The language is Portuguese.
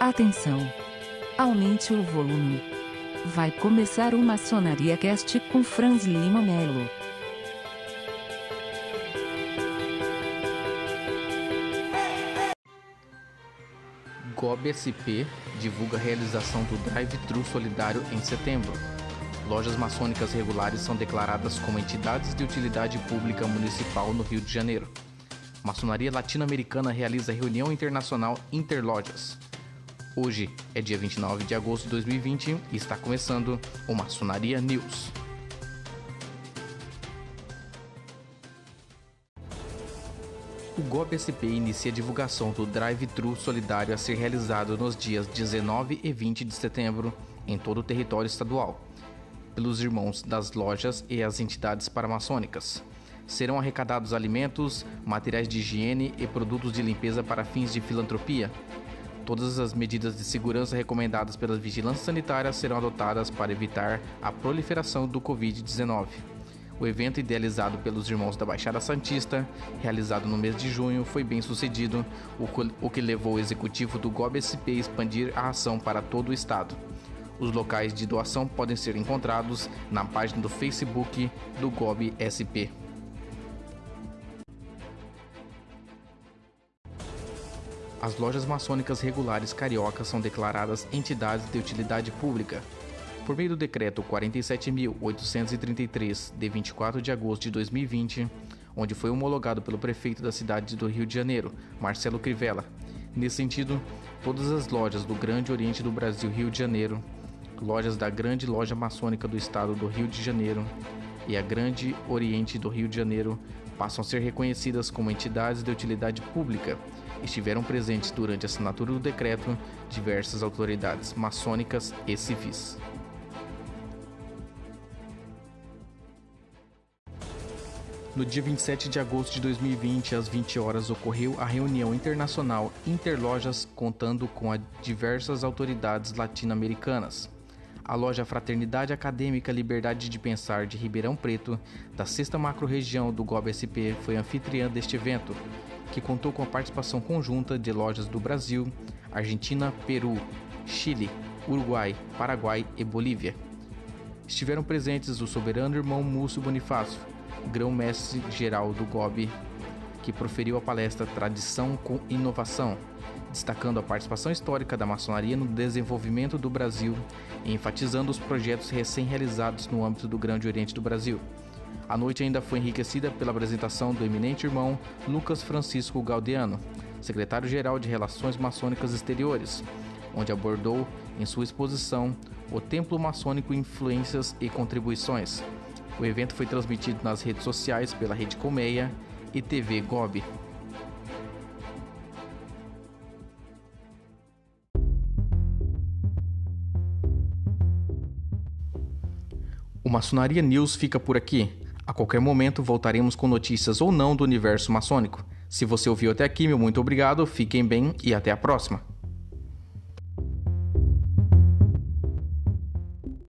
Atenção! Aumente o volume. Vai começar o Maçonaria Cast com Franz Lima Melo. GOB SP divulga a realização do Drive-Thru Solidário em setembro. Lojas maçônicas regulares são declaradas como entidades de utilidade pública municipal no Rio de Janeiro. Maçonaria Latino-Americana realiza reunião internacional Interlojas. Hoje é dia 29 de agosto de 2020 e está começando o Maçonaria News. O GOB SP inicia a divulgação do Drive-Thru Solidário a ser realizado nos dias 19 e 20 de setembro em todo o território estadual, pelos irmãos das lojas e as entidades paramaçônicas. Serão arrecadados alimentos, materiais de higiene e produtos de limpeza para fins de filantropia. Todas as medidas de segurança recomendadas pela vigilância sanitária serão adotadas para evitar a proliferação do Covid-19. O evento, idealizado pelos irmãos da Baixada Santista, realizado no mês de junho, foi bem sucedido, o que levou o executivo do GOB-SP a expandir a ação para todo o estado. Os locais de doação podem ser encontrados na página do Facebook do GOB-SP. As lojas maçônicas regulares cariocas são declaradas entidades de utilidade pública, por meio do decreto 47.833, de 24 de agosto de 2020, onde foi homologado pelo prefeito da cidade do Rio de Janeiro, Marcelo Crivella. Nesse sentido, todas as lojas do Grande Oriente do Brasil, Rio de Janeiro, lojas da Grande Loja Maçônica do Estado do Rio de Janeiro e a Grande Oriente do Rio de Janeiro passam a ser reconhecidas como entidades de utilidade pública. Estiveram presentes durante a assinatura do decreto diversas autoridades maçônicas e civis. No dia 27 de agosto de 2020, às 20 horas, ocorreu a reunião internacional Interlojas, contando com diversas autoridades latino-americanas. A loja Fraternidade Acadêmica Liberdade de Pensar de Ribeirão Preto, da sexta macro-região do GOB-SP, foi anfitriã deste evento, que contou com a participação conjunta de lojas do Brasil, Argentina, Peru, Chile, Uruguai, Paraguai e Bolívia. Estiveram presentes o soberano irmão Múcio Bonifácio, grão-mestre geral do GOB, que proferiu a palestra Tradição com Inovação, destacando a participação histórica da maçonaria no desenvolvimento do Brasil e enfatizando os projetos recém-realizados no âmbito do Grande Oriente do Brasil. A noite ainda foi enriquecida pela apresentação do eminente irmão Lucas Francisco Galdeano, secretário-geral de Relações Maçônicas Exteriores, onde abordou em sua exposição o Templo Maçônico Influências e Contribuições, o evento foi transmitido nas redes sociais pela Rede Colmeia e TV Gob. O Maçonaria News fica por aqui. A qualquer momento voltaremos com notícias ou não do universo maçônico. Se você ouviu até aqui, meu muito obrigado, fiquem bem e até a próxima.